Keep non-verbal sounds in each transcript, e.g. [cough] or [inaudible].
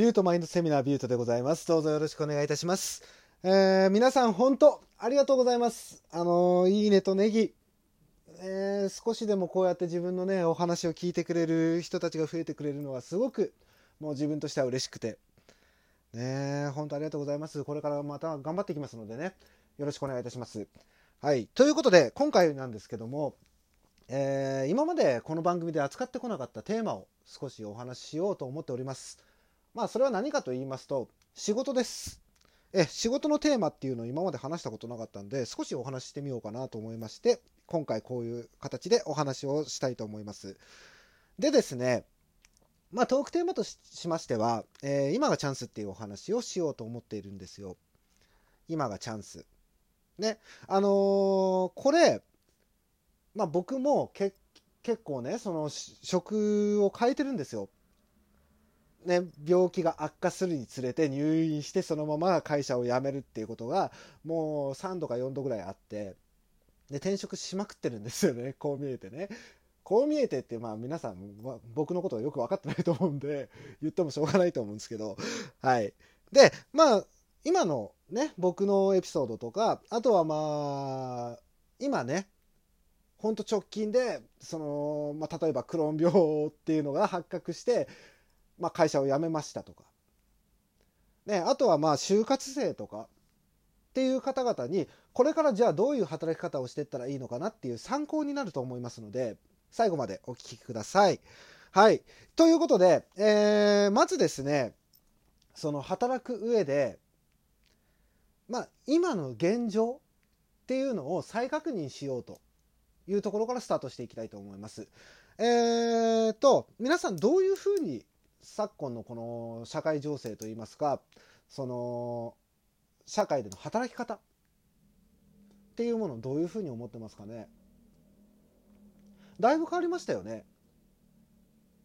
ビュートマインドセミナービュートでございます。どうぞよろしくお願いいたします。えー、皆さん本当ありがとうございます。あのーいいねとネギ、えー少しでもこうやって自分のね、お話を聞いてくれる人たちが増えてくれるのはすごくもう自分としては嬉しくて、ね、本当ありがとうございます。これからまた頑張っていきますのでね、よろしくお願いいたします。はい。ということで、今回なんですけども、えー今までこの番組で扱ってこなかったテーマを少しお話ししようと思っております。まあ、それは何かと言いますと、仕事です。え、仕事のテーマっていうのを今まで話したことなかったんで、少しお話ししてみようかなと思いまして、今回こういう形でお話をしたいと思います。でですね、まあ、トークテーマとしましては、えー今がチャンスっていうお話をしようと思っているんですよ。今がチャンス。ね、あのーこれ、まあ、僕もけ結構ね、その職を変えてるんですよ。ね、病気が悪化するにつれて入院してそのまま会社を辞めるっていうことがもう3度か4度ぐらいあってで転職しまくってるんですよね [laughs] こう見えてね。こう見えてってまあ皆さん僕のことをよく分かってないと思うんで言ってもしょうがないと思うんですけどはい。でまあ今のね僕のエピソードとかあとはまあ今ねほんと直近でその、まあ、例えばクローン病っていうのが発覚してまあ、会社を辞めましたとか、ね、あとはまあ就活生とかっていう方々にこれからじゃあどういう働き方をしていったらいいのかなっていう参考になると思いますので最後までお聞きください。はい。ということで、えーまずですねその働く上でまあ今の現状っていうのを再確認しようというところからスタートしていきたいと思います。えーと皆さんどういうふうに昨今のこの社会情勢といいますかその社会での働き方っていうものをどういうふうに思ってますかね。だいぶ変わりましたよね。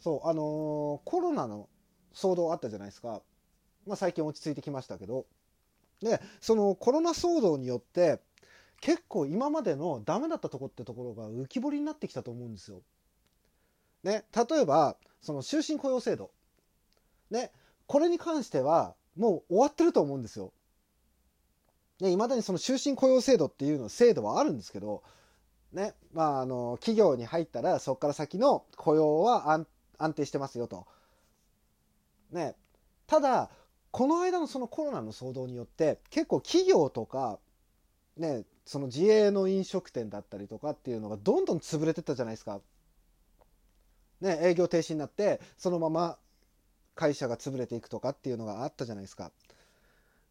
そうあのーコロナの騒動あったじゃないですか、まあ、最近落ち着いてきましたけど。でそのコロナ騒動によって結構今までのダメだったとこってところが浮き彫りになってきたと思うんですよ。ね、例えばその終身雇用制度。ね、これに関してはもう終わってると思うんですよ。ね、未だにその終身雇用制度っていうの制度はあるんですけど、ね、まああの企業に入ったらそこから先の雇用は安安定してますよと。ね、ただこの間のそのコロナの騒動によって結構企業とかねその自営の飲食店だったりとかっていうのがどんどん潰れてったじゃないですか。ね、営業停止になってそのまま会社が潰れていくとかっていうのがあったじゃないですか。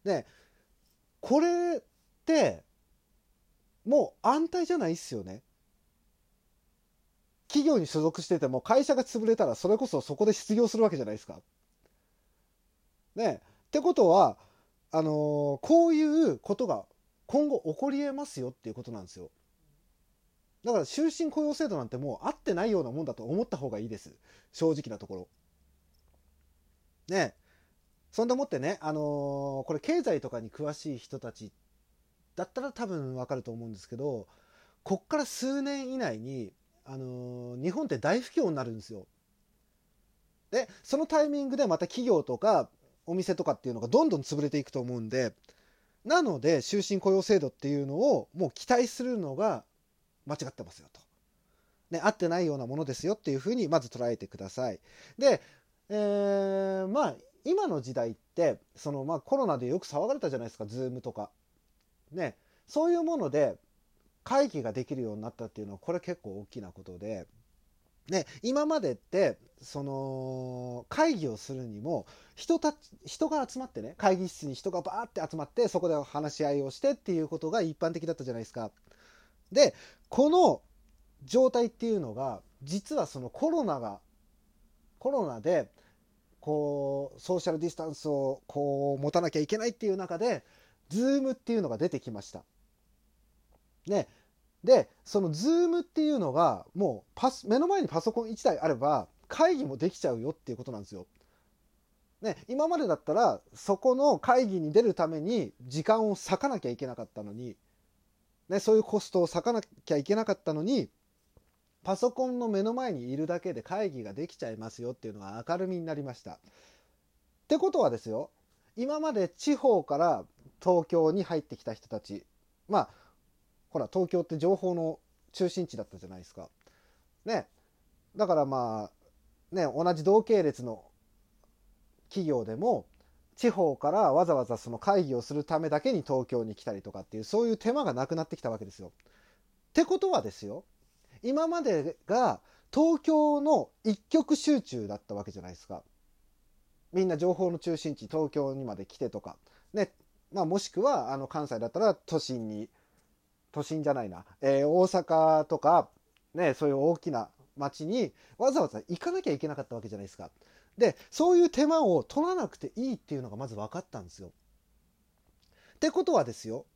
でこれってもう安泰じゃないっすよね。企業に所属してても会社が潰れたらそれこそそこで失業するわけじゃないですか。ねってことはあのーこういうことが今後起こりえますよっていうことなんですよ。だから終身雇用制度なんてもう合ってないようなもんだと思った方がいいです正直なところ。ねそんでもってね、あのーこれ経済とかに詳しい人たちだったら多分わかると思うんですけどこっから数年以内に、あのー日本って大不況になるんですよ。でそのタイミングでまた企業とかお店とかっていうのがどんどん潰れていくと思うんでなので終身雇用制度っていうのをもう期待するのが間違ってますよと。ね、合ってないようなものですよっていうふうにまず捉えてください。で、えーまあ今の時代ってその、まあ、コロナでよく騒がれたじゃないですか Zoom とか。ねそういうもので会議ができるようになったっていうのはこれ結構大きなことで。ね、今までってその会議をするにも人たち人が集まってね会議室に人がバーって集まってそこで話し合いをしてっていうことが一般的だったじゃないですか。でこの状態っていうのが実はそのコロナがコロナでこうソーシャルディスタンスをこう持たなきゃいけないっていう中で Zoom っていうのが出てきました。ね、でその Zoom っていうのがもうパス目の前にパソコン1台あれば会議もできちゃうよっていうことなんですよ。ね、今までだったらそこの会議に出るために時間を割かなきゃいけなかったのに、ね、そういうコストを割かなきゃいけなかったのにパソコンの目の前にいるだけで会議ができちゃいますよっていうのが明るみになりました。ってことはですよ今まで地方から東京に入ってきた人たちまあほら東京って情報の中心地だったじゃないですか。ねだからまあね同じ同系列の企業でも地方からわざわざその会議をするためだけに東京に来たりとかっていうそういう手間がなくなってきたわけですよ。ってことはですよ今までが東京の一極集中だったわけじゃないですか。みんな情報の中心地東京にまで来てとか、ねまあ、もしくはあの関西だったら都心に都心じゃないな、えー、大阪とか、ね、そういう大きな町にわざわざ行かなきゃいけなかったわけじゃないですか。でそういう手間を取らなくていいっていうのがまず分かったんですよ。ってことはですよ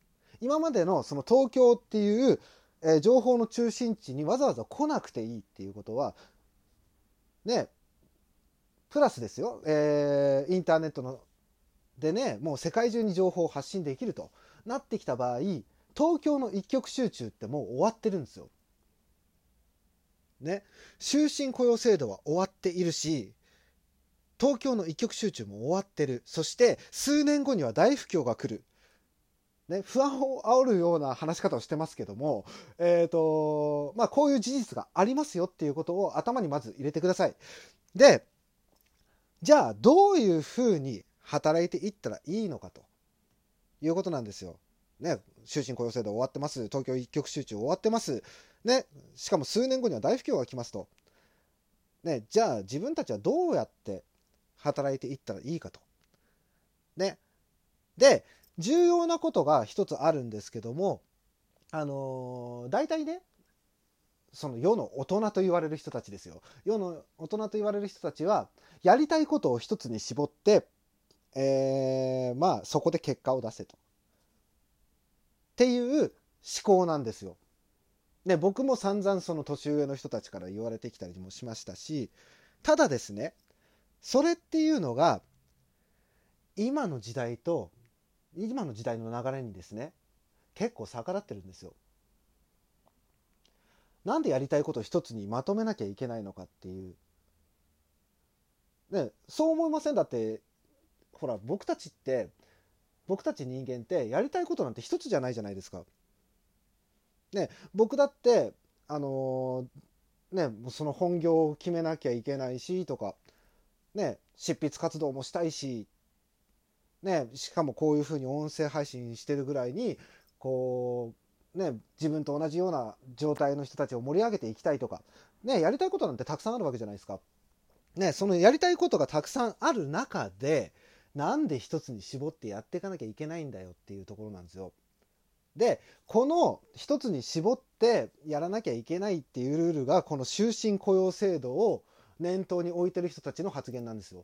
今までのその東京っていう、えー、情報の中心地にわざわざ来なくていいっていうことはねプラスですよ、えー、インターネットのでねもう世界中に情報を発信できるとなってきた場合東京の一極集中ってもう終わってるんですよ。ね終身雇用制度は終わっているし東京の一極集中も終わってるそして数年後には大不況が来る。ね、不安を煽るような話し方をしてますけども、え、ー、と、まあ、こういう事実がありますよっていうことを頭にまず入れてください。で、じゃあどういうふうに働いていったらいいのかということなんですよ。ね、終身雇用制度終わってます。東京一極集中終わってます。ね、しかも数年後には大不況が来ますと。ね、じゃあ自分たちはどうやって働いていったらいいかと。ね。で、重要なことが一つあるんですけども、あの、大体ね、その世の大人と言われる人たちですよ。世の大人と言われる人たちは、やりたいことを一つに絞って、えー、まあそこで結果を出せと。っていう思考なんですよ。で僕も散々その年上の人たちから言われてきたりもしましたしただですねそれっていうのが今の時代と今の時代の流れにですね結構逆らってるんですよ。なんでやりたいことを一つにまとめなきゃいけないのかっていう。ね、そう思いません？だってほら僕たちって僕たち人間ってやりたいことなんて一つじゃないじゃないですか。ね、僕だってあのー、ねその本業を決めなきゃいけないしとかね執筆活動もしたいしねしかもこういうふうに音声配信してるぐらいにこうね自分と同じような状態の人たちを盛り上げていきたいとかねやりたいことなんてたくさんあるわけじゃないですか。ねそのやりたいことがたくさんある中でなんで一つに絞ってやっていかなきゃいけないんだよっていうところなんですよ。でこの一つに絞ってやらなきゃいけないっていうルールがこの終身雇用制度を念頭に置いてる人たちの発言なんですよ。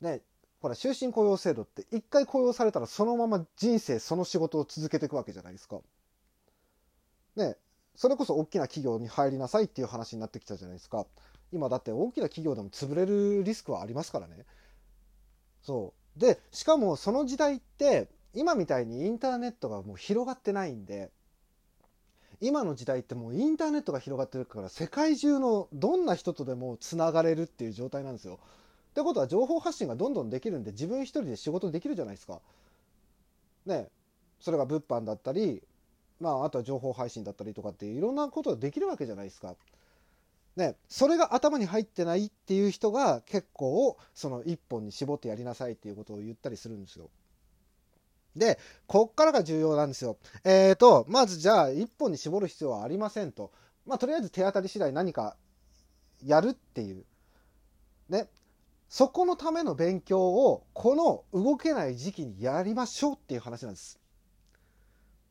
でほら終身雇用制度って一回雇用されたらそのまま人生その仕事を続けていくわけじゃないですか。ねそれこそ大きな企業に入りなさいっていう話になってきたじゃないですか。今だって大きな企業でも潰れるリスクはありますからね。そうでしかもその時代って今みたいにインターネットがもう広がってないんで今の時代ってもうインターネットが広がってるから世界中のどんな人とでもつながれるっていう状態なんですよ。ってことは情報発信がどんどんできるんで自分一人で仕事できるじゃないですか。ねそれが物販だったりまああとは情報配信だったりとかっていろんなことができるわけじゃないですか。ね、それが頭に入ってないっていう人が結構その一本に絞ってやりなさいっていうことを言ったりするんですよ。で、こっからが重要なんですよ。えーと、まずじゃあ一本に絞る必要はありませんと。まあとりあえず手当たり次第何かやるっていう。ね。そこのための勉強をこの動けない時期にやりましょうっていう話なんです。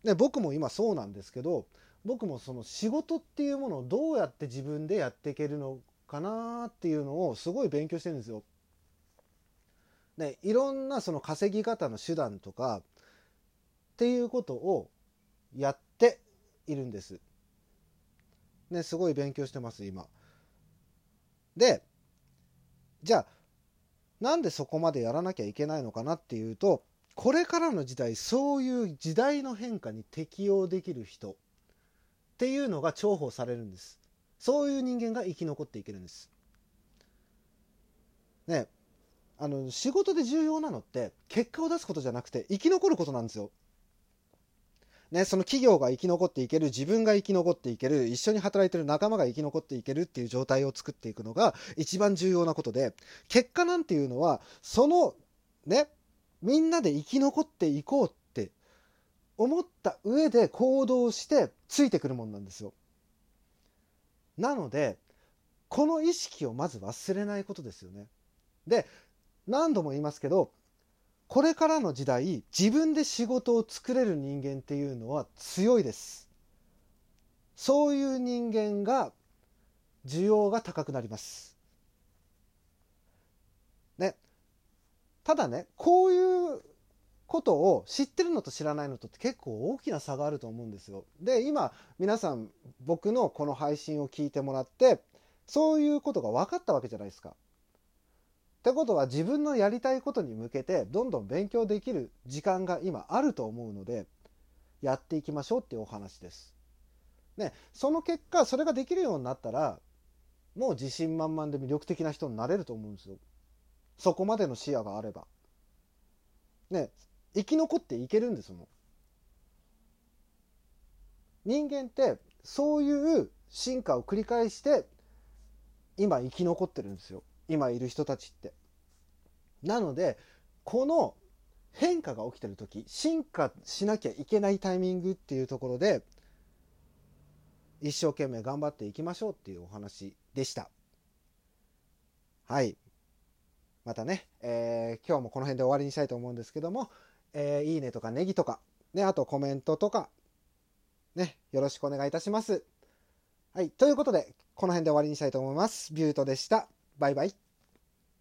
で僕も今そうなんですけど僕もその仕事っていうものをどうやって自分でやっていけるのかなっていうのをすごい勉強してるんですよ。ね、いろんなその稼ぎ方の手段とかっていうことをやっているんです。ね、すごい勉強してます今。でじゃあなんでそこまでやらなきゃいけないのかなっていうとこれからの時代そういう時代の変化に適応できる人っていうのが重宝されるんですそういう人間が生き残っていけるんですねあの、仕事で重要なのって、結果を出すことじゃなくて、生き残ることなんですよ。ね、その企業が生き残っていける、自分が生き残っていける、一緒に働いてる仲間が生き残っていけるっていう状態を作っていくのが一番重要なことで、結果なんていうのは、その、ね、みんなで生き残っていこうって思った上で行動してついてくるもんなんですよ。なので、この意識をまず忘れないことですよね。で、何度も言いますけど、これからの時代、自分で仕事を作れる人間っていうのは強いです。そういう人間が需要が高くなります。ね。ただね、こういうことを知ってるのと知らないのとって結構大きな差があると思うんですよ。で、今皆さん僕のこの配信を聞いてもらって、そういうことが分かったわけじゃないですか。ってことは自分のやりたいことに向けてどんどん勉強できる時間が今あると思うのでやっていきましょうっていうお話です。ね、その結果それができるようになったらもう自信満々で魅力的な人になれると思うんですよ。そこまでの視野があれば。ね、生き残っていけるんですもん。人間ってそういう進化を繰り返して今生き残ってるんですよ。今いる人たちって。なので、この変化が起きてる時、進化しなきゃいけないタイミングっていうところで、一生懸命頑張っていきましょうっていうお話でした。はい。またね、えー今日もこの辺で終わりにしたいと思うんですけども、えーいいねとかネギとか、ね、あとコメントとか、ね、よろしくお願いいたします。はい。ということで、この辺で終わりにしたいと思います。ビュートでした。バイバイ。